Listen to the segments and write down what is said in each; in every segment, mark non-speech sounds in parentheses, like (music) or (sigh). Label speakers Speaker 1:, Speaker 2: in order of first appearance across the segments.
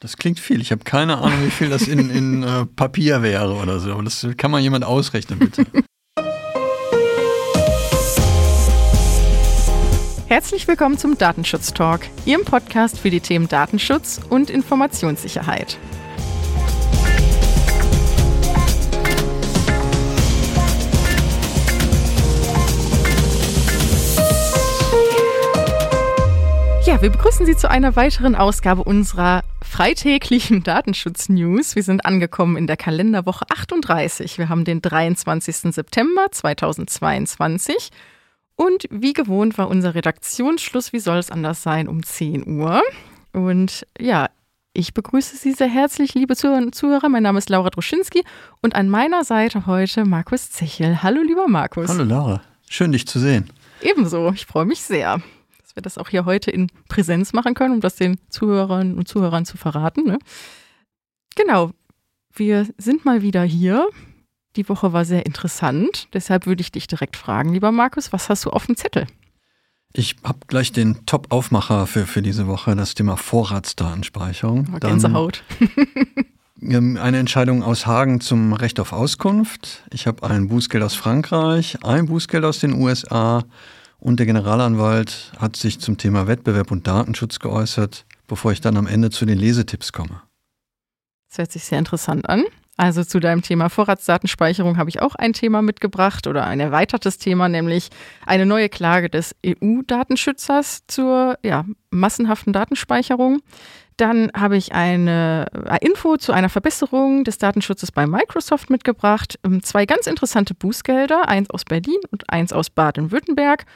Speaker 1: Das klingt viel. Ich habe keine Ahnung, wie viel das in, in äh, Papier wäre oder so. Aber das kann mal jemand ausrechnen, bitte.
Speaker 2: Herzlich willkommen zum Datenschutz Talk, Ihrem Podcast für die Themen Datenschutz und Informationssicherheit. Ja, wir begrüßen Sie zu einer weiteren Ausgabe unserer freitäglichen Datenschutz-News. Wir sind angekommen in der Kalenderwoche 38. Wir haben den 23. September 2022. Und wie gewohnt war unser Redaktionsschluss, wie soll es anders sein, um 10 Uhr. Und ja, ich begrüße Sie sehr herzlich, liebe Zuhörer und Zuhörer. Mein Name ist Laura Droschinski und an meiner Seite heute Markus Zechel. Hallo, lieber Markus.
Speaker 1: Hallo, Laura. Schön, dich zu sehen.
Speaker 2: Ebenso. Ich freue mich sehr dass wir das auch hier heute in Präsenz machen können, um das den Zuhörern und Zuhörern zu verraten. Ne? Genau, wir sind mal wieder hier. Die Woche war sehr interessant. Deshalb würde ich dich direkt fragen, lieber Markus, was hast du auf dem Zettel?
Speaker 1: Ich habe gleich den Top-Aufmacher für, für diese Woche, das Thema Vorratsdatenspeicherung.
Speaker 2: Oh, Gänsehaut.
Speaker 1: Dann, (laughs) eine Entscheidung aus Hagen zum Recht auf Auskunft. Ich habe ein Bußgeld aus Frankreich, ein Bußgeld aus den USA und der Generalanwalt hat sich zum Thema Wettbewerb und Datenschutz geäußert, bevor ich dann am Ende zu den Lesetipps komme.
Speaker 2: Das hört sich sehr interessant an. Also zu deinem Thema Vorratsdatenspeicherung habe ich auch ein Thema mitgebracht oder ein erweitertes Thema, nämlich eine neue Klage des EU-Datenschützers zur ja, massenhaften Datenspeicherung. Dann habe ich eine äh, Info zu einer Verbesserung des Datenschutzes bei Microsoft mitgebracht. Ähm, zwei ganz interessante Bußgelder, eins aus Berlin und eins aus Baden-Württemberg.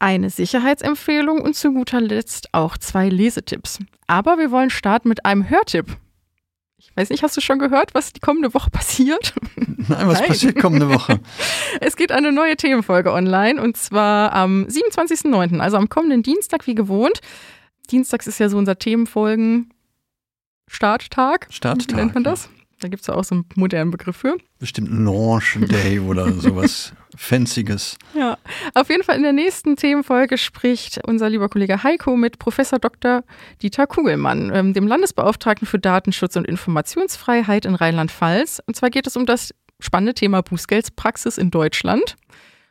Speaker 2: Eine Sicherheitsempfehlung und zu guter Letzt auch zwei Lesetipps. Aber wir wollen starten mit einem Hörtipp. Ich weiß nicht, hast du schon gehört, was die kommende Woche passiert? (laughs)
Speaker 1: Nein, was Nein. passiert kommende Woche? (laughs)
Speaker 2: es geht eine neue Themenfolge online und zwar am 27.09., also am kommenden Dienstag wie gewohnt. Dienstags ist ja so unser Themenfolgen Starttag.
Speaker 1: Starttag.
Speaker 2: Wie nennt man das? Da gibt es ja auch so einen modernen Begriff für.
Speaker 1: Bestimmt Launch Day oder (laughs) sowas Fancyes.
Speaker 2: Ja, auf jeden Fall in der nächsten Themenfolge spricht unser lieber Kollege Heiko mit Professor Dr. Dieter Kugelmann, ähm, dem Landesbeauftragten für Datenschutz und Informationsfreiheit in Rheinland-Pfalz. Und zwar geht es um das spannende Thema Bußgeldspraxis in Deutschland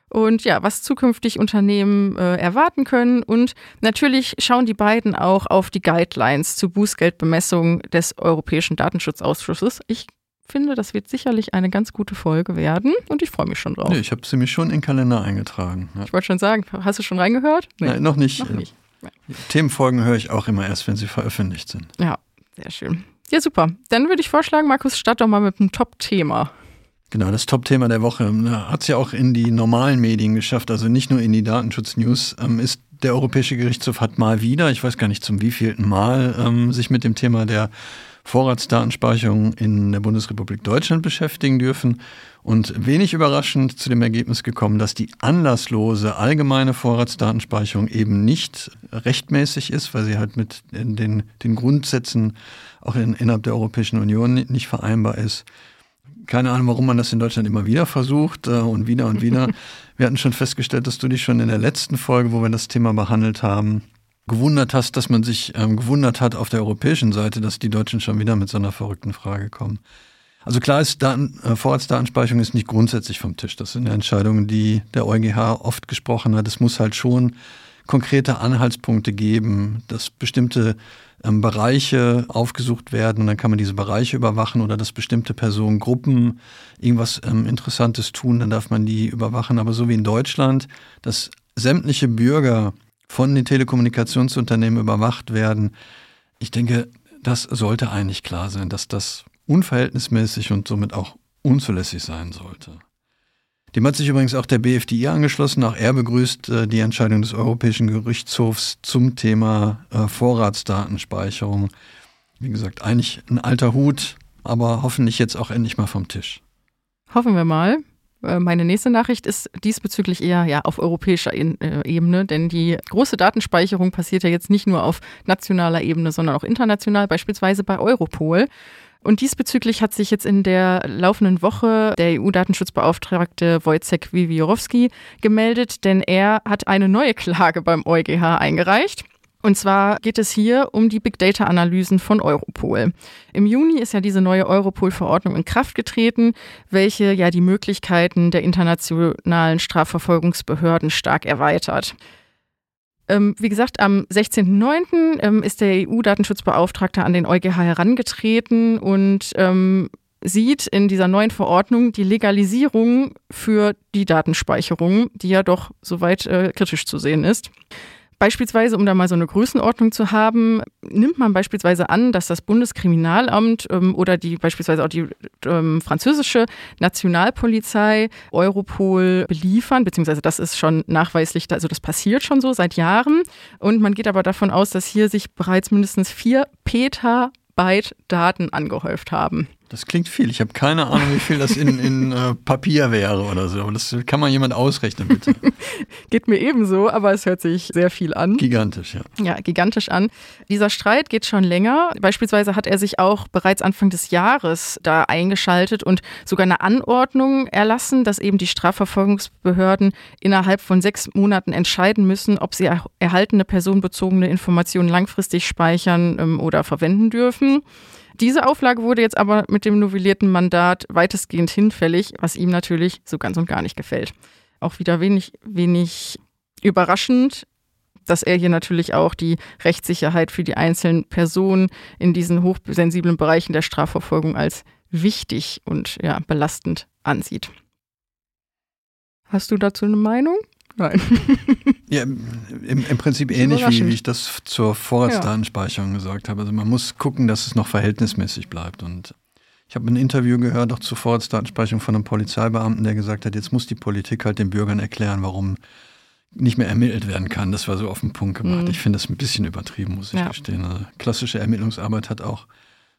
Speaker 2: und ja, was zukünftig Unternehmen äh, erwarten können. Und natürlich schauen die beiden auch auf die Guidelines zur Bußgeldbemessung des Europäischen Datenschutzausschusses. Ich finde, das wird sicherlich eine ganz gute Folge werden und ich freue mich schon drauf.
Speaker 1: Nee, ich habe sie mir schon in den Kalender eingetragen.
Speaker 2: Ja. Ich wollte schon sagen, hast du schon reingehört?
Speaker 1: Nee. Nein, noch nicht. Noch nicht. Ja. Themenfolgen höre ich auch immer erst, wenn sie veröffentlicht sind.
Speaker 2: Ja, sehr schön. Ja, super. Dann würde ich vorschlagen, Markus, start doch mal mit einem Top-Thema.
Speaker 1: Genau, das Top-Thema der Woche hat es ja auch in die normalen Medien geschafft, also nicht nur in die Datenschutz-News, ähm, ist der Europäische Gerichtshof hat mal wieder, ich weiß gar nicht zum wievielten Mal, ähm, sich mit dem Thema der Vorratsdatenspeicherung in der Bundesrepublik Deutschland beschäftigen dürfen. Und wenig überraschend zu dem Ergebnis gekommen, dass die anlasslose allgemeine Vorratsdatenspeicherung eben nicht rechtmäßig ist, weil sie halt mit den, den Grundsätzen auch in, innerhalb der Europäischen Union nicht vereinbar ist keine Ahnung, warum man das in Deutschland immer wieder versucht äh, und wieder und wieder. (laughs) wir hatten schon festgestellt, dass du dich schon in der letzten Folge, wo wir das Thema behandelt haben, gewundert hast, dass man sich ähm, gewundert hat auf der europäischen Seite, dass die Deutschen schon wieder mit so einer verrückten Frage kommen. Also klar ist, Daten, äh, Vorratsdatenspeicherung ist nicht grundsätzlich vom Tisch. Das sind Entscheidungen, die der EuGH oft gesprochen hat. Es muss halt schon konkrete Anhaltspunkte geben, dass bestimmte ähm, Bereiche aufgesucht werden und dann kann man diese Bereiche überwachen oder dass bestimmte Personengruppen irgendwas ähm, Interessantes tun, dann darf man die überwachen. Aber so wie in Deutschland, dass sämtliche Bürger von den Telekommunikationsunternehmen überwacht werden, ich denke, das sollte eigentlich klar sein, dass das unverhältnismäßig und somit auch unzulässig sein sollte. Dem hat sich übrigens auch der BFDI angeschlossen. Auch er begrüßt äh, die Entscheidung des Europäischen Gerichtshofs zum Thema äh, Vorratsdatenspeicherung. Wie gesagt, eigentlich ein alter Hut, aber hoffentlich jetzt auch endlich mal vom Tisch.
Speaker 2: Hoffen wir mal. Äh, meine nächste Nachricht ist diesbezüglich eher ja, auf europäischer äh, Ebene, denn die große Datenspeicherung passiert ja jetzt nicht nur auf nationaler Ebene, sondern auch international, beispielsweise bei Europol. Und diesbezüglich hat sich jetzt in der laufenden Woche der EU-Datenschutzbeauftragte Wojciech Wiwiorowski gemeldet, denn er hat eine neue Klage beim EuGH eingereicht. Und zwar geht es hier um die Big Data Analysen von Europol. Im Juni ist ja diese neue Europol-Verordnung in Kraft getreten, welche ja die Möglichkeiten der internationalen Strafverfolgungsbehörden stark erweitert. Ähm, wie gesagt, am 16.09. Ähm, ist der EU-Datenschutzbeauftragte an den EuGH herangetreten und ähm, sieht in dieser neuen Verordnung die Legalisierung für die Datenspeicherung, die ja doch soweit äh, kritisch zu sehen ist. Beispielsweise, um da mal so eine Größenordnung zu haben, nimmt man beispielsweise an, dass das Bundeskriminalamt ähm, oder die beispielsweise auch die ähm, französische Nationalpolizei Europol beliefern, beziehungsweise das ist schon nachweislich, also das passiert schon so seit Jahren. Und man geht aber davon aus, dass hier sich bereits mindestens vier Petabyte Daten angehäuft haben.
Speaker 1: Das klingt viel. Ich habe keine Ahnung, wie viel das in, in äh, Papier wäre oder so. Das kann mal jemand ausrechnen, bitte. (laughs)
Speaker 2: geht mir ebenso, aber es hört sich sehr viel an.
Speaker 1: Gigantisch, ja.
Speaker 2: Ja, gigantisch an. Dieser Streit geht schon länger. Beispielsweise hat er sich auch bereits Anfang des Jahres da eingeschaltet und sogar eine Anordnung erlassen, dass eben die Strafverfolgungsbehörden innerhalb von sechs Monaten entscheiden müssen, ob sie erhaltene personenbezogene Informationen langfristig speichern ähm, oder verwenden dürfen. Diese Auflage wurde jetzt aber mit dem novellierten Mandat weitestgehend hinfällig, was ihm natürlich so ganz und gar nicht gefällt. Auch wieder wenig, wenig überraschend, dass er hier natürlich auch die Rechtssicherheit für die einzelnen Personen in diesen hochsensiblen Bereichen der Strafverfolgung als wichtig und ja, belastend ansieht. Hast du dazu eine Meinung? Nein. (laughs)
Speaker 1: ja, im, im Prinzip ähnlich, wie, wie, ich das zur Vorratsdatenspeicherung ja. gesagt habe. Also man muss gucken, dass es noch verhältnismäßig bleibt. Und ich habe ein Interview gehört, auch zur Vorratsdatenspeicherung von einem Polizeibeamten, der gesagt hat, jetzt muss die Politik halt den Bürgern erklären, warum nicht mehr ermittelt werden kann. Das war so auf den Punkt gemacht. Mhm. Ich finde das ein bisschen übertrieben, muss ich ja. gestehen. Also klassische Ermittlungsarbeit hat auch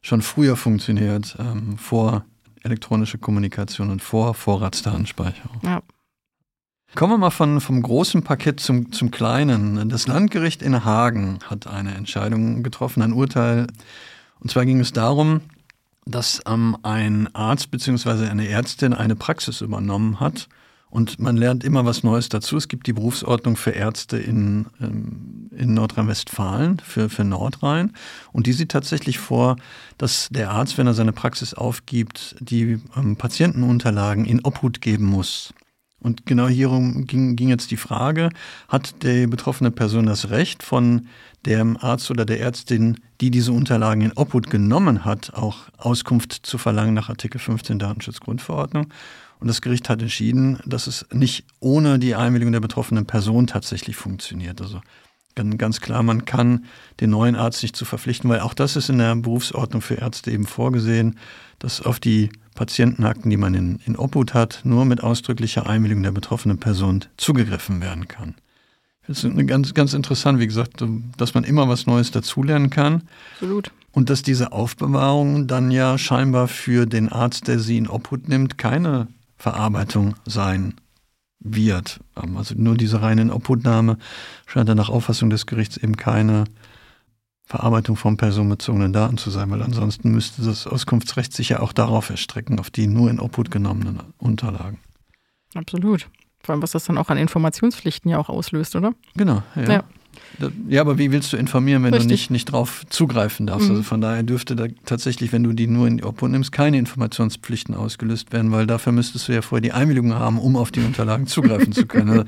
Speaker 1: schon früher funktioniert, ähm, vor elektronische Kommunikation und vor Vorratsdatenspeicherung. Ja. Kommen wir mal von, vom großen Paket zum, zum kleinen. Das Landgericht in Hagen hat eine Entscheidung getroffen, ein Urteil. Und zwar ging es darum, dass ähm, ein Arzt bzw. eine Ärztin eine Praxis übernommen hat. Und man lernt immer was Neues dazu. Es gibt die Berufsordnung für Ärzte in, ähm, in Nordrhein-Westfalen, für, für Nordrhein. Und die sieht tatsächlich vor, dass der Arzt, wenn er seine Praxis aufgibt, die ähm, Patientenunterlagen in Obhut geben muss. Und genau hierum ging, ging jetzt die Frage, hat die betroffene Person das Recht von dem Arzt oder der Ärztin, die diese Unterlagen in Obhut genommen hat, auch Auskunft zu verlangen nach Artikel 15 Datenschutzgrundverordnung? Und das Gericht hat entschieden, dass es nicht ohne die Einwilligung der betroffenen Person tatsächlich funktioniert. Also ganz klar, man kann den neuen Arzt nicht zu verpflichten, weil auch das ist in der Berufsordnung für Ärzte eben vorgesehen, dass auf die Patientenakten, die man in, in Obhut hat, nur mit ausdrücklicher Einwilligung der betroffenen Person zugegriffen werden kann. Das ist ganz, ganz interessant, wie gesagt, dass man immer was Neues dazulernen kann.
Speaker 2: Absolut.
Speaker 1: Und dass diese Aufbewahrung dann ja scheinbar für den Arzt, der sie in Obhut nimmt, keine Verarbeitung sein wird. Also nur diese reine Obhutnahme scheint dann nach Auffassung des Gerichts eben keine Verarbeitung von personenbezogenen Daten zu sein, weil ansonsten müsste das Auskunftsrecht sich ja auch darauf erstrecken, auf die nur in Obhut genommenen Unterlagen.
Speaker 2: Absolut. Vor allem, was das dann auch an Informationspflichten ja auch auslöst, oder?
Speaker 1: Genau, ja. ja. Ja, aber wie willst du informieren, wenn Richtig. du nicht, nicht drauf zugreifen darfst? Mhm. Also von daher dürfte da tatsächlich, wenn du die nur in die Obhut nimmst, keine Informationspflichten ausgelöst werden, weil dafür müsstest du ja vorher die Einwilligung haben, um auf die Unterlagen zugreifen zu können. Also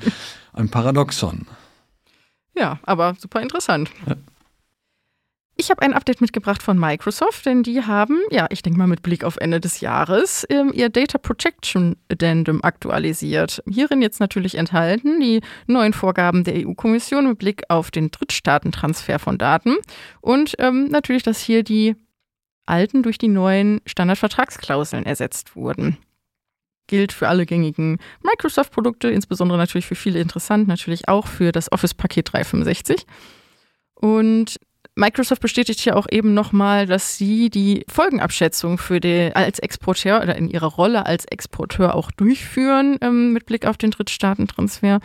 Speaker 1: ein Paradoxon.
Speaker 2: Ja, aber super interessant. Ja. Ich habe ein Update mitgebracht von Microsoft, denn die haben, ja, ich denke mal mit Blick auf Ende des Jahres, ähm, ihr Data Protection Addendum aktualisiert. Hierin jetzt natürlich enthalten die neuen Vorgaben der EU-Kommission mit Blick auf den Drittstaatentransfer von Daten und ähm, natürlich, dass hier die alten durch die neuen Standardvertragsklauseln ersetzt wurden gilt für alle gängigen Microsoft-Produkte, insbesondere natürlich für viele interessant, natürlich auch für das Office-Paket 365. Und Microsoft bestätigt hier auch eben nochmal, dass sie die Folgenabschätzung für die, als Exporteur oder in ihrer Rolle als Exporteur auch durchführen ähm, mit Blick auf den Drittstaatentransfer.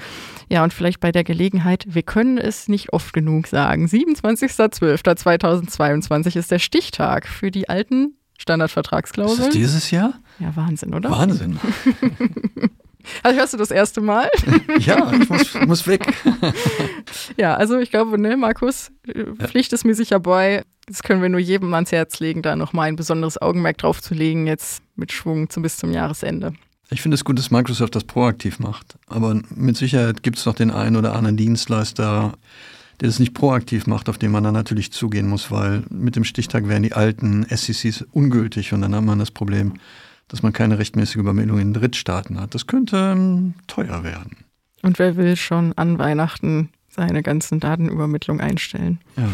Speaker 2: Ja, und vielleicht bei der Gelegenheit, wir können es nicht oft genug sagen. 27.12.2022 ist der Stichtag für die alten Standardvertragsklauseln.
Speaker 1: Ist das dieses Jahr?
Speaker 2: Ja, Wahnsinn, oder?
Speaker 1: Wahnsinn. (laughs)
Speaker 2: Also hörst du das erste Mal? (laughs)
Speaker 1: ja, ich muss, muss weg. (laughs)
Speaker 2: ja, also ich glaube, ne, Markus, Pflicht ist mir sicher bei. Das können wir nur jedem ans Herz legen, da nochmal ein besonderes Augenmerk drauf zu legen, jetzt mit Schwung zum, bis zum Jahresende.
Speaker 1: Ich finde es gut, dass Microsoft das proaktiv macht. Aber mit Sicherheit gibt es noch den einen oder anderen Dienstleister, der das nicht proaktiv macht, auf den man dann natürlich zugehen muss, weil mit dem Stichtag wären die alten SECs ungültig und dann hat man das Problem, dass man keine rechtmäßige Übermeldung in Drittstaaten hat. Das könnte ähm, teuer werden.
Speaker 2: Und wer will schon an Weihnachten seine ganzen Datenübermittlung einstellen?
Speaker 1: Ja.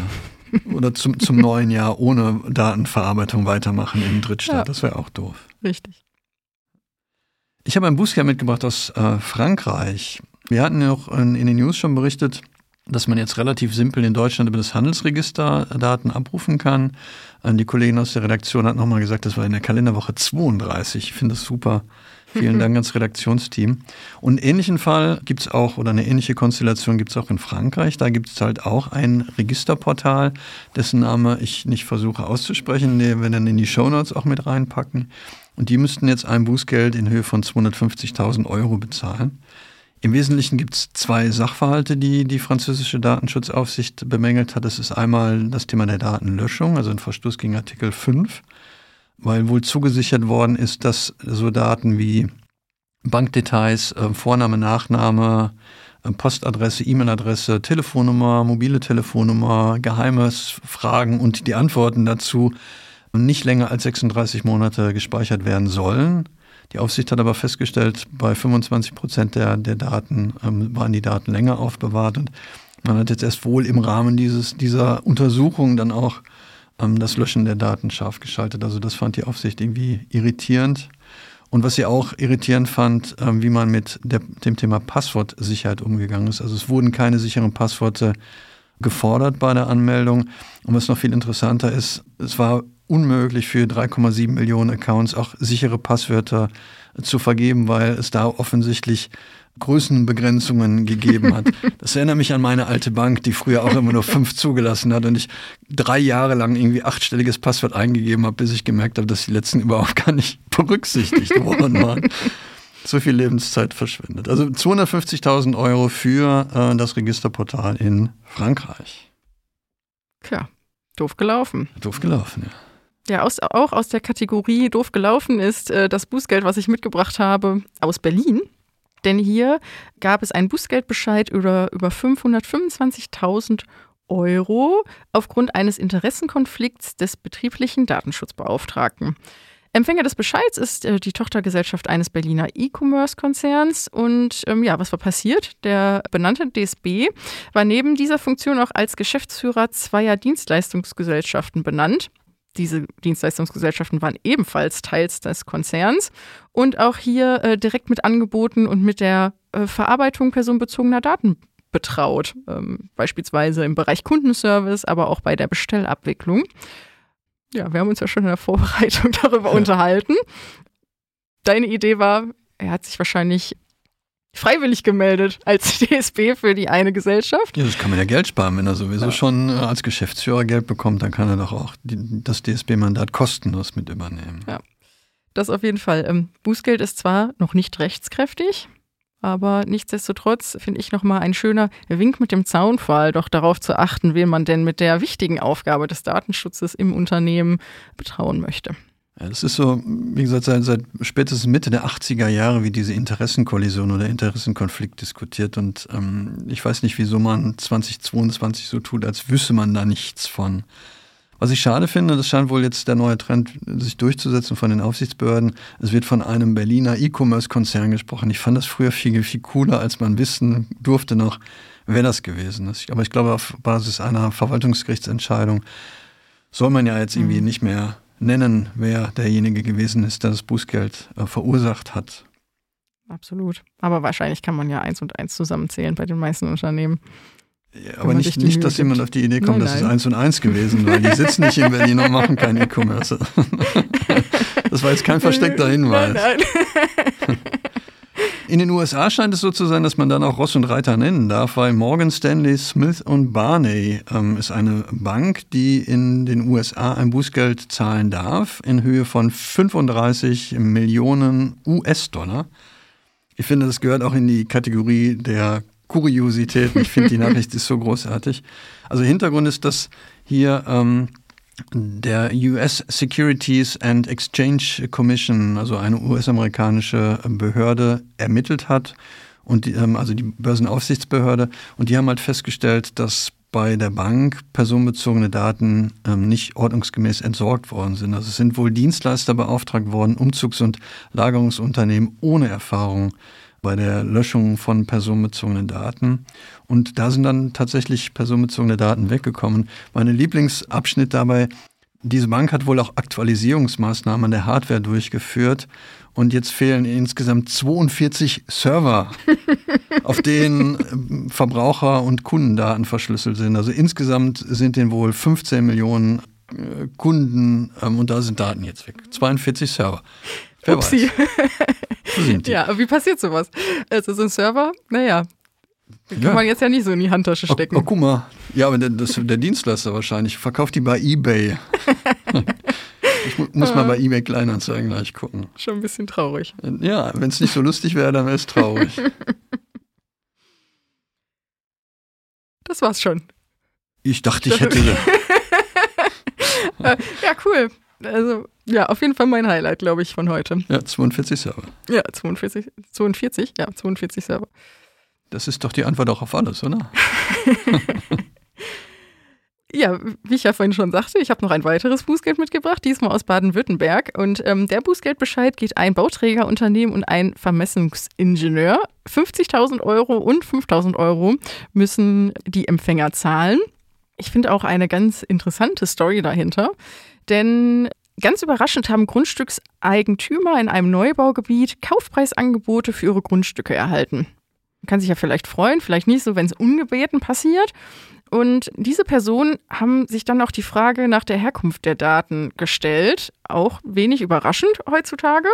Speaker 1: Oder zum, zum neuen Jahr ohne Datenverarbeitung weitermachen im Drittstaat. Ja. Das wäre auch doof.
Speaker 2: Richtig.
Speaker 1: Ich habe ein Bußgeld mitgebracht aus äh, Frankreich. Wir hatten ja auch in, in den News schon berichtet, dass man jetzt relativ simpel in Deutschland über das Handelsregister Daten abrufen kann. Die Kollegin aus der Redaktion hat nochmal gesagt, das war in der Kalenderwoche 32. Ich finde das super. Vielen (laughs) Dank ans Redaktionsteam. Und einen ähnlichen Fall gibt es auch, oder eine ähnliche Konstellation gibt es auch in Frankreich. Da gibt es halt auch ein Registerportal, dessen Name ich nicht versuche auszusprechen, den wir dann in die Shownotes auch mit reinpacken. Und die müssten jetzt ein Bußgeld in Höhe von 250.000 Euro bezahlen. Im Wesentlichen gibt es zwei Sachverhalte, die die französische Datenschutzaufsicht bemängelt hat. Das ist einmal das Thema der Datenlöschung, also ein Verstoß gegen Artikel 5, weil wohl zugesichert worden ist, dass so Daten wie Bankdetails, äh, Vorname, Nachname, äh, Postadresse, E-Mail-Adresse, Telefonnummer, mobile Telefonnummer, geheimes Fragen und die Antworten dazu nicht länger als 36 Monate gespeichert werden sollen. Die Aufsicht hat aber festgestellt, bei 25 Prozent der, der Daten ähm, waren die Daten länger aufbewahrt und man hat jetzt erst wohl im Rahmen dieses, dieser Untersuchung dann auch ähm, das Löschen der Daten scharf geschaltet. Also das fand die Aufsicht irgendwie irritierend. Und was sie auch irritierend fand, ähm, wie man mit der, dem Thema Passwortsicherheit umgegangen ist. Also es wurden keine sicheren Passworte gefordert bei der Anmeldung. Und was noch viel interessanter ist, es war unmöglich für 3,7 Millionen Accounts auch sichere Passwörter zu vergeben, weil es da offensichtlich Größenbegrenzungen gegeben hat. (laughs) Das erinnert mich an meine alte Bank, die früher auch immer nur fünf zugelassen hat und ich drei Jahre lang irgendwie achtstelliges Passwort eingegeben habe, bis ich gemerkt habe, dass die letzten überhaupt gar nicht (laughs) berücksichtigt worden waren. So viel Lebenszeit verschwendet. Also 250.000 Euro für äh, das Registerportal in Frankreich.
Speaker 2: Tja, doof gelaufen.
Speaker 1: Doof gelaufen, ja.
Speaker 2: Ja, aus, auch aus der Kategorie doof gelaufen ist äh, das Bußgeld, was ich mitgebracht habe, aus Berlin. Denn hier gab es einen Bußgeldbescheid über, über 525.000 Euro aufgrund eines Interessenkonflikts des betrieblichen Datenschutzbeauftragten. Empfänger des Bescheids ist äh, die Tochtergesellschaft eines Berliner E-Commerce-Konzerns. Und ähm, ja, was war passiert? Der benannte DSB war neben dieser Funktion auch als Geschäftsführer zweier Dienstleistungsgesellschaften benannt. Diese Dienstleistungsgesellschaften waren ebenfalls Teils des Konzerns und auch hier äh, direkt mit Angeboten und mit der äh, Verarbeitung personenbezogener Daten betraut, ähm, beispielsweise im Bereich Kundenservice, aber auch bei der Bestellabwicklung. Ja, wir haben uns ja schon in der Vorbereitung (laughs) darüber ja. unterhalten. Deine Idee war, er hat sich wahrscheinlich freiwillig gemeldet als (laughs) DSB für die eine Gesellschaft.
Speaker 1: Ja, das kann man ja Geld sparen. Wenn er sowieso ja. schon äh, als Geschäftsführer Geld bekommt, dann kann er doch auch die, das DSB-Mandat kostenlos mit übernehmen.
Speaker 2: Ja, das auf jeden Fall. Ähm, Bußgeld ist zwar noch nicht rechtskräftig, aber nichtsdestotrotz finde ich nochmal ein schöner Wink mit dem Zaunpfahl, doch darauf zu achten, wen man denn mit der wichtigen Aufgabe des Datenschutzes im Unternehmen betrauen möchte.
Speaker 1: Das ist so, wie gesagt, seit, seit spätestens Mitte der 80er Jahre, wie diese Interessenkollision oder Interessenkonflikt diskutiert. Und ähm, ich weiß nicht, wieso man 2022 so tut, als wüsste man da nichts von. Was ich schade finde, das scheint wohl jetzt der neue Trend, sich durchzusetzen von den Aufsichtsbehörden. Es wird von einem Berliner E-Commerce-Konzern gesprochen. Ich fand das früher viel, viel cooler, als man wissen durfte noch, wer das gewesen ist. Aber ich glaube, auf Basis einer Verwaltungsgerichtsentscheidung soll man ja jetzt irgendwie mhm. nicht mehr nennen, wer derjenige gewesen ist, der das Bußgeld äh, verursacht hat.
Speaker 2: Absolut. Aber wahrscheinlich kann man ja eins und eins zusammenzählen bei den meisten Unternehmen.
Speaker 1: Ja, aber nicht, nicht dass jemand auf die Idee kommt, nein, das ist eins und eins gewesen, weil die sitzen nicht in Berlin und machen kein E-Commerce. (laughs) das war jetzt kein versteckter Hinweis. Nein, nein. In den USA scheint es so zu sein, dass man dann auch Ross und Reiter nennen darf, weil Morgan Stanley Smith und Barney ähm, ist eine Bank, die in den USA ein Bußgeld zahlen darf in Höhe von 35 Millionen US-Dollar. Ich finde, das gehört auch in die Kategorie der Kuriositäten. Ich finde, die (laughs) Nachricht ist so großartig. Also Hintergrund ist, dass hier ähm, der US Securities and Exchange Commission, also eine US-amerikanische Behörde, ermittelt hat und die, ähm, also die Börsenaufsichtsbehörde und die haben halt festgestellt, dass bei der Bank personenbezogene Daten ähm, nicht ordnungsgemäß entsorgt worden sind. Also es sind wohl Dienstleister beauftragt worden, Umzugs- und Lagerungsunternehmen ohne Erfahrung bei der Löschung von personenbezogenen Daten. Und da sind dann tatsächlich personenbezogene Daten weggekommen. Mein Lieblingsabschnitt dabei, diese Bank hat wohl auch Aktualisierungsmaßnahmen an der Hardware durchgeführt und jetzt fehlen insgesamt 42 Server, (laughs) auf denen ähm, Verbraucher- und Kundendaten verschlüsselt sind. Also insgesamt sind den wohl 15 Millionen äh, Kunden ähm, und da sind Daten jetzt weg. 42 Server.
Speaker 2: Wer Upsi. Weiß. (laughs) sind die. Ja, wie passiert sowas? Also so ein Server, naja, den kann ja. man jetzt ja nicht so in die Handtasche stecken.
Speaker 1: Oh, oh guck mal. Ja, aber der, das, der Dienstleister wahrscheinlich verkauft die bei Ebay. (laughs) Ich mu muss mal bei eBay Kleinanzeigen gleich gucken.
Speaker 2: Schon ein bisschen traurig.
Speaker 1: Ja, wenn es nicht so lustig wäre, dann wäre es traurig. (laughs)
Speaker 2: Das war's schon.
Speaker 1: Ich dachte, ich hätte. (laughs)
Speaker 2: ja, cool. Also, ja, auf jeden Fall mein Highlight, glaube ich, von heute.
Speaker 1: Ja, 42 Server.
Speaker 2: Ja, 42, 42, ja, 42 Server.
Speaker 1: Das ist doch die Antwort auch auf alles, oder? (laughs)
Speaker 2: Ja, wie ich ja vorhin schon sagte, ich habe noch ein weiteres Bußgeld mitgebracht, diesmal aus Baden-Württemberg. Und ähm, der Bußgeldbescheid geht ein Bauträgerunternehmen und ein Vermessungsingenieur. 50.000 Euro und 5.000 Euro müssen die Empfänger zahlen. Ich finde auch eine ganz interessante Story dahinter, denn Ganz überraschend haben Grundstückseigentümer in einem Neubaugebiet Kaufpreisangebote für ihre Grundstücke erhalten. Man kann sich ja vielleicht freuen, vielleicht nicht so, wenn es ungebeten passiert. Und diese Personen haben sich dann auch die Frage nach der Herkunft der Daten gestellt. Auch wenig überraschend heutzutage.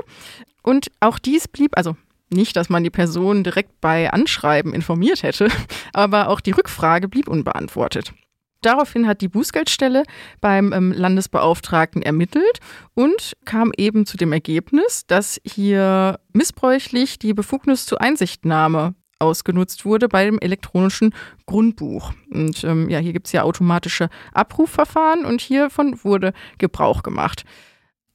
Speaker 2: Und auch dies blieb, also nicht, dass man die Person direkt bei Anschreiben informiert hätte, (laughs) aber auch die Rückfrage blieb unbeantwortet. Daraufhin hat die Bußgeldstelle beim ähm, Landesbeauftragten ermittelt und kam eben zu dem Ergebnis, dass hier missbräuchlich die Befugnis zur Einsichtnahme ausgenutzt wurde bei dem elektronischen Grundbuch. Und ähm, ja, hier gibt es ja automatische Abrufverfahren und hiervon wurde Gebrauch gemacht.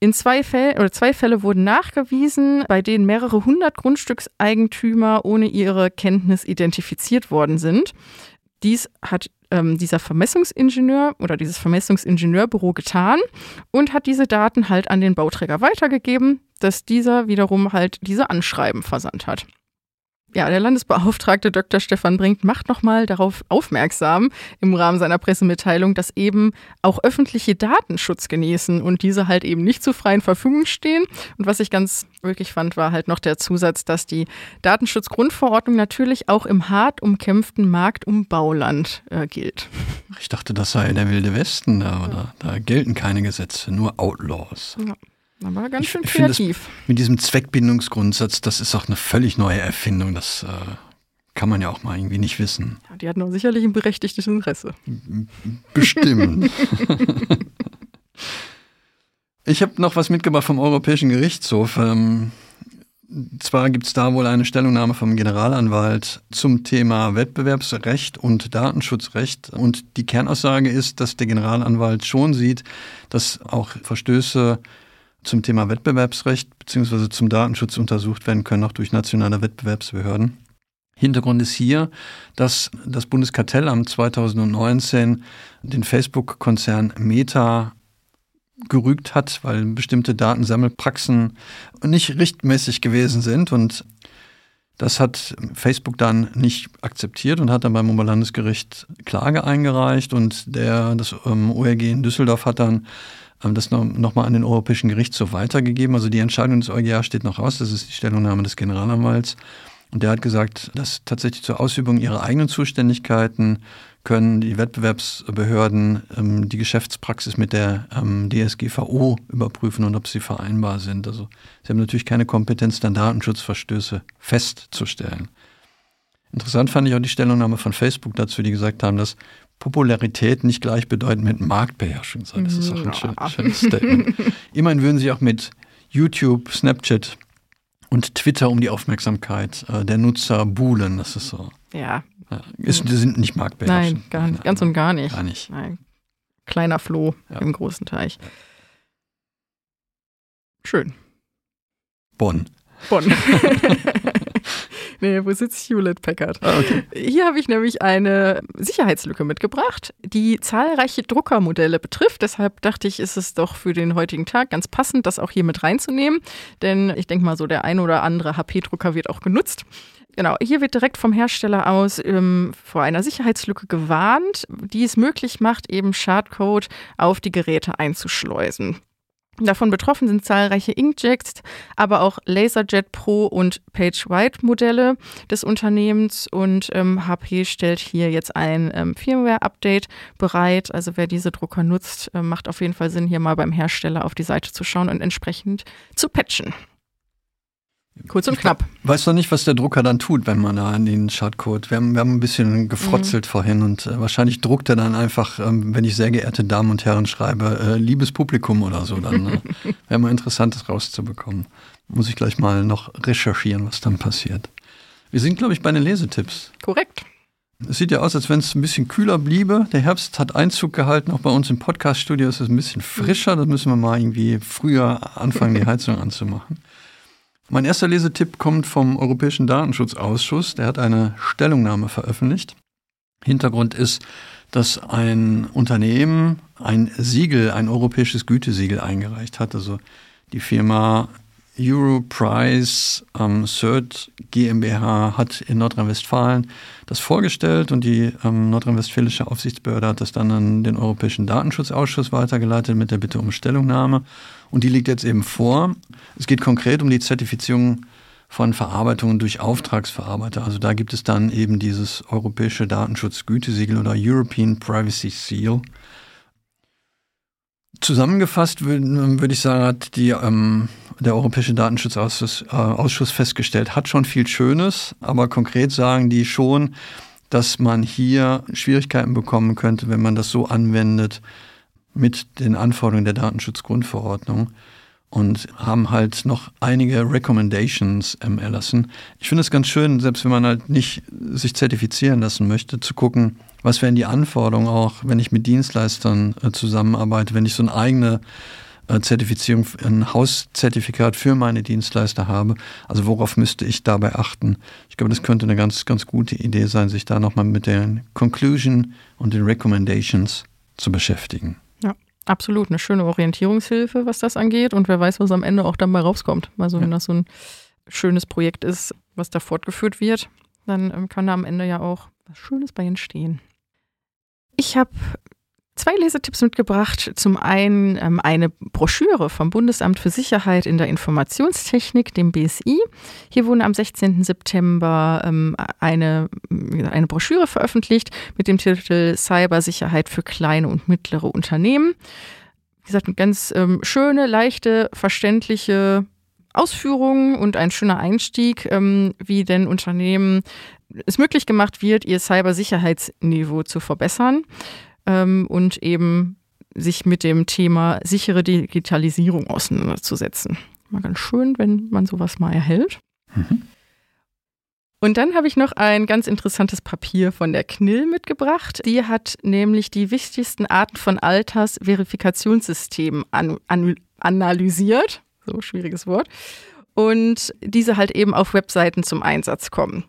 Speaker 2: In zwei Fällen oder zwei Fälle wurden nachgewiesen, bei denen mehrere hundert Grundstückseigentümer ohne ihre Kenntnis identifiziert worden sind. Dies hat ähm, dieser Vermessungsingenieur oder dieses Vermessungsingenieurbüro getan und hat diese Daten halt an den Bauträger weitergegeben, dass dieser wiederum halt diese Anschreiben versandt hat. Ja, der Landesbeauftragte Dr. Stefan Brink macht nochmal darauf aufmerksam im Rahmen seiner Pressemitteilung, dass eben auch öffentliche Daten Schutz genießen und diese halt eben nicht zur freien Verfügung stehen. Und was ich ganz wirklich fand, war halt noch der Zusatz, dass die Datenschutzgrundverordnung natürlich auch im hart umkämpften Markt um Bauland äh, gilt.
Speaker 1: Ich dachte, das sei der wilde Westen da, oder? Da gelten keine Gesetze, nur Outlaws.
Speaker 2: Ja. Aber ganz schön ich, kreativ.
Speaker 1: Das, mit diesem Zweckbindungsgrundsatz, das ist auch eine völlig neue Erfindung. Das äh, kann man ja auch mal irgendwie nicht wissen.
Speaker 2: Ja, die hatten auch sicherlich ein berechtigtes Interesse.
Speaker 1: Bestimmt. ich habe noch was mitgebracht vom Europäischen Gerichtshof. Ähm, zwar gibt es da wohl eine Stellungnahme vom Generalanwalt zum Thema Wettbewerbsrecht und Datenschutzrecht. Und die Kernaussage ist, dass der Generalanwalt schon sieht, dass auch Verstöße zum Thema Wettbewerbsrecht bzw. zum Datenschutz untersucht werden können, auch durch nationale Wettbewerbsbehörden. Hintergrund ist hier, dass das Bundeskartellamt 2019 den Facebook-Konzern Meta gerügt hat, weil bestimmte Datensammelpraxen nicht richtmäßig gewesen sind. Und das hat Facebook dann nicht akzeptiert und hat dann beim Oberlandesgericht Klage eingereicht. Und der, das ähm, ORG in Düsseldorf hat dann haben das nochmal noch an den Europäischen Gerichtshof weitergegeben. Also die Entscheidung des EuGH steht noch aus, das ist die Stellungnahme des Generalanwalts. Und der hat gesagt, dass tatsächlich zur Ausübung ihrer eigenen Zuständigkeiten können die Wettbewerbsbehörden ähm, die Geschäftspraxis mit der ähm, DSGVO überprüfen und ob sie vereinbar sind. Also sie haben natürlich keine Kompetenz, dann Datenschutzverstöße festzustellen. Interessant fand ich auch die Stellungnahme von Facebook dazu, die gesagt haben, dass Popularität nicht gleichbedeutend mit Marktbeherrschung sein. Das ist auch ein schön, schönes Statement. Immerhin würden sie auch mit YouTube, Snapchat und Twitter um die Aufmerksamkeit äh, der Nutzer buhlen. Das ist so.
Speaker 2: Ja.
Speaker 1: ja ist, die sind nicht Mark
Speaker 2: Nein, gar nicht, ganz und gar nicht.
Speaker 1: Gar nicht.
Speaker 2: Nein. Kleiner Floh ja. im großen Teich. Schön.
Speaker 1: Bonn.
Speaker 2: Bonn. (laughs) nee, wo sitzt Hewlett Packard? Ah, okay. Hier habe ich nämlich eine Sicherheitslücke mitgebracht, die zahlreiche Druckermodelle betrifft. Deshalb dachte ich, ist es doch für den heutigen Tag ganz passend, das auch hier mit reinzunehmen. Denn ich denke mal, so der ein oder andere HP-Drucker wird auch genutzt. Genau, hier wird direkt vom Hersteller aus ähm, vor einer Sicherheitslücke gewarnt, die es möglich macht, eben Schadcode auf die Geräte einzuschleusen. Davon betroffen sind zahlreiche Inkjets, aber auch LaserJet Pro und PageWide Modelle des Unternehmens und ähm, HP stellt hier jetzt ein ähm, Firmware-Update bereit. Also wer diese Drucker nutzt, äh, macht auf jeden Fall Sinn, hier mal beim Hersteller auf die Seite zu schauen und entsprechend zu patchen. Kurz und knapp.
Speaker 1: Ich weiß doch nicht, was der Drucker dann tut, wenn man da an den Schadcode. Wir haben, wir haben ein bisschen gefrotzelt mhm. vorhin und äh, wahrscheinlich druckt er dann einfach, ähm, wenn ich sehr geehrte Damen und Herren schreibe, äh, liebes Publikum oder so. Dann äh, (laughs) wäre mal interessant, das rauszubekommen. Muss ich gleich mal noch recherchieren, was dann passiert. Wir sind, glaube ich, bei den Lesetipps.
Speaker 2: Korrekt.
Speaker 1: Es sieht ja aus, als wenn es ein bisschen kühler bliebe. Der Herbst hat Einzug gehalten. Auch bei uns im Podcast-Studio ist es ein bisschen frischer. Da müssen wir mal irgendwie früher anfangen, die (laughs) Heizung anzumachen. Mein erster Lesetipp kommt vom Europäischen Datenschutzausschuss. Der hat eine Stellungnahme veröffentlicht. Hintergrund ist, dass ein Unternehmen ein Siegel, ein europäisches Gütesiegel eingereicht hat. Also die Firma Europrice ähm, CERT GmbH hat in Nordrhein-Westfalen das vorgestellt und die ähm, nordrhein-westfälische Aufsichtsbehörde hat das dann an den Europäischen Datenschutzausschuss weitergeleitet mit der Bitte um Stellungnahme. Und die liegt jetzt eben vor. Es geht konkret um die Zertifizierung von Verarbeitungen durch Auftragsverarbeiter. Also da gibt es dann eben dieses europäische Datenschutzgütesiegel oder European Privacy Seal. Zusammengefasst würde würd ich sagen, hat die, ähm, der Europäische Datenschutzausschuss äh, Ausschuss festgestellt, hat schon viel Schönes, aber konkret sagen die schon, dass man hier Schwierigkeiten bekommen könnte, wenn man das so anwendet mit den Anforderungen der Datenschutzgrundverordnung und haben halt noch einige Recommendations ähm, erlassen. Ich finde es ganz schön, selbst wenn man halt nicht sich zertifizieren lassen möchte, zu gucken, was wären die Anforderungen auch, wenn ich mit Dienstleistern äh, zusammenarbeite, wenn ich so eine eigene äh, Zertifizierung, ein Hauszertifikat für meine Dienstleister habe. Also worauf müsste ich dabei achten? Ich glaube, das könnte eine ganz, ganz gute Idee sein, sich da nochmal mit den Conclusion und den Recommendations zu beschäftigen.
Speaker 2: Ja, absolut. Eine schöne Orientierungshilfe, was das angeht. Und wer weiß, was am Ende auch dann bei rauskommt. Also wenn das so ein schönes Projekt ist, was da fortgeführt wird, dann ähm, kann da am Ende ja auch was Schönes bei entstehen. Ich habe zwei Lesetipps mitgebracht. Zum einen ähm, eine Broschüre vom Bundesamt für Sicherheit in der Informationstechnik, dem BSI. Hier wurde am 16. September ähm, eine, eine Broschüre veröffentlicht mit dem Titel Cybersicherheit für kleine und mittlere Unternehmen. Wie gesagt, eine ganz ähm, schöne, leichte, verständliche Ausführung und ein schöner Einstieg, ähm, wie denn Unternehmen es möglich gemacht wird, ihr Cybersicherheitsniveau zu verbessern ähm, und eben sich mit dem Thema sichere Digitalisierung auseinanderzusetzen. Mal ganz schön, wenn man sowas mal erhält. Mhm. Und dann habe ich noch ein ganz interessantes Papier von der KNIL mitgebracht. Die hat nämlich die wichtigsten Arten von Altersverifikationssystemen an, an, analysiert. So schwieriges Wort. Und diese halt eben auf Webseiten zum Einsatz kommen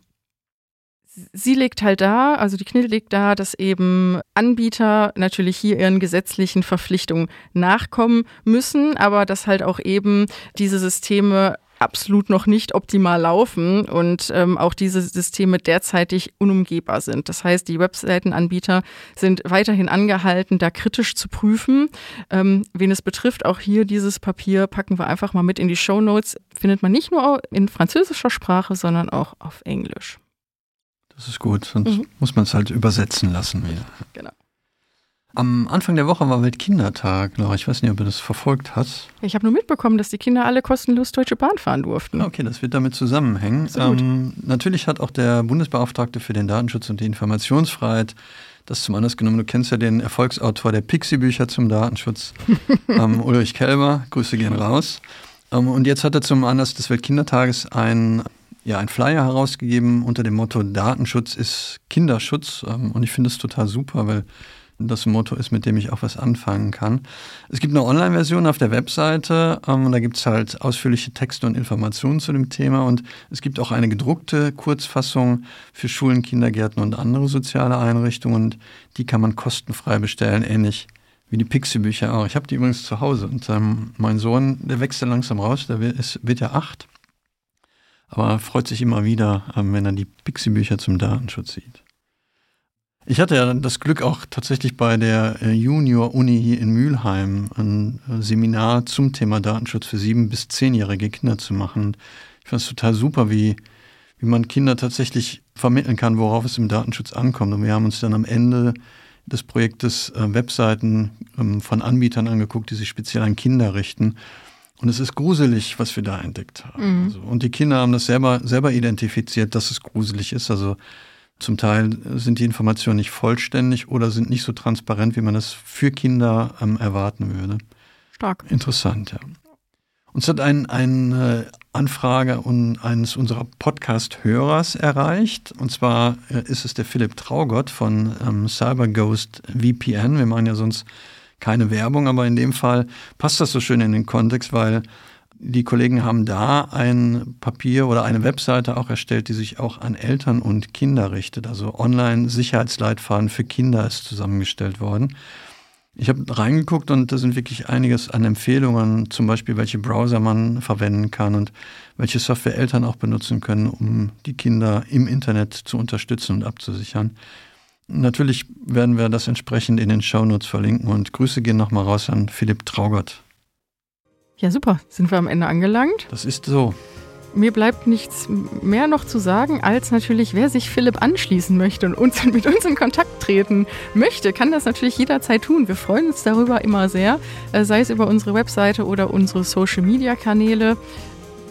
Speaker 2: sie legt halt da, also die KNIL legt da, dass eben Anbieter natürlich hier ihren gesetzlichen Verpflichtungen nachkommen müssen, aber dass halt auch eben diese Systeme absolut noch nicht optimal laufen und ähm, auch diese Systeme derzeitig unumgehbar sind. Das heißt, die Webseitenanbieter sind weiterhin angehalten, da kritisch zu prüfen. Ähm, wen es betrifft, auch hier dieses Papier packen wir einfach mal mit in die Show Notes. Findet man nicht nur in französischer Sprache, sondern auch auf Englisch.
Speaker 1: Das ist gut, sonst mhm. muss man es halt übersetzen lassen wieder. Genau. Am Anfang der Woche war Weltkindertag, Laura. Ich weiß nicht, ob du das verfolgt hast.
Speaker 2: Ich habe nur mitbekommen, dass die Kinder alle kostenlos Deutsche Bahn fahren durften.
Speaker 1: Okay, das wird damit zusammenhängen. Ähm, natürlich hat auch der Bundesbeauftragte für den Datenschutz und die Informationsfreiheit das zum Anlass genommen. Du kennst ja den Erfolgsautor der Pixie-Bücher zum Datenschutz, (laughs) ähm, Ulrich Kelber. Grüße gehen raus. Ähm, und jetzt hat er zum Anlass des Weltkindertages ein, ja, ein Flyer herausgegeben unter dem Motto Datenschutz ist Kinderschutz. Ähm, und ich finde es total super, weil das ein Motto ist, mit dem ich auch was anfangen kann. Es gibt eine Online-Version auf der Webseite ähm, und da gibt es halt ausführliche Texte und Informationen zu dem Thema und es gibt auch eine gedruckte Kurzfassung für Schulen, Kindergärten und andere soziale Einrichtungen und die kann man kostenfrei bestellen, ähnlich wie die Pixie-Bücher auch. Ich habe die übrigens zu Hause und ähm, mein Sohn, der wächst ja langsam raus, der ist, wird ja acht, aber freut sich immer wieder, ähm, wenn er die Pixie-Bücher zum Datenschutz sieht. Ich hatte ja das Glück, auch tatsächlich bei der äh, Junior-Uni hier in Mülheim ein äh, Seminar zum Thema Datenschutz für sieben- bis zehnjährige Kinder zu machen. Ich fand es total super, wie, wie man Kinder tatsächlich vermitteln kann, worauf es im Datenschutz ankommt. Und wir haben uns dann am Ende des Projektes äh, Webseiten ähm, von Anbietern angeguckt, die sich speziell an Kinder richten. Und es ist gruselig, was wir da entdeckt haben. Mhm. Also, und die Kinder haben das selber, selber identifiziert, dass es gruselig ist. Also zum Teil sind die Informationen nicht vollständig oder sind nicht so transparent, wie man es für Kinder ähm, erwarten würde.
Speaker 2: Stark.
Speaker 1: Interessant, ja. Uns hat ein, eine Anfrage eines unserer Podcast-Hörers erreicht. Und zwar äh, ist es der Philipp Traugott von ähm, CyberGhost VPN. Wir machen ja sonst keine Werbung, aber in dem Fall passt das so schön in den Kontext, weil die Kollegen haben da ein Papier oder eine Webseite auch erstellt, die sich auch an Eltern und Kinder richtet. Also Online-Sicherheitsleitfaden für Kinder ist zusammengestellt worden. Ich habe reingeguckt und da sind wirklich einiges an Empfehlungen, zum Beispiel welche Browser man verwenden kann und welche Software Eltern auch benutzen können, um die Kinder im Internet zu unterstützen und abzusichern. Natürlich werden wir das entsprechend in den Shownotes verlinken und Grüße gehen nochmal raus an Philipp Traugott.
Speaker 2: Ja, super. Sind wir am Ende angelangt?
Speaker 1: Das ist so.
Speaker 2: Mir bleibt nichts mehr noch zu sagen, als natürlich, wer sich Philipp anschließen möchte und uns, (laughs) mit uns in Kontakt treten möchte, kann das natürlich jederzeit tun. Wir freuen uns darüber immer sehr, äh, sei es über unsere Webseite oder unsere Social-Media-Kanäle.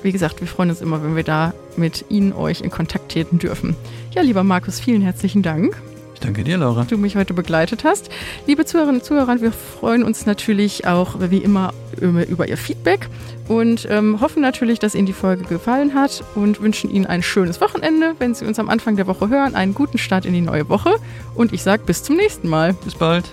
Speaker 2: Wie gesagt, wir freuen uns immer, wenn wir da mit Ihnen, euch in Kontakt treten dürfen. Ja, lieber Markus, vielen herzlichen Dank.
Speaker 1: Danke dir, Laura.
Speaker 2: Dass du mich heute begleitet hast. Liebe Zuhörerinnen und Zuhörer, wir freuen uns natürlich auch wie immer über Ihr Feedback und ähm, hoffen natürlich, dass Ihnen die Folge gefallen hat und wünschen Ihnen ein schönes Wochenende, wenn Sie uns am Anfang der Woche hören, einen guten Start in die neue Woche und ich sage bis zum nächsten Mal.
Speaker 1: Bis bald.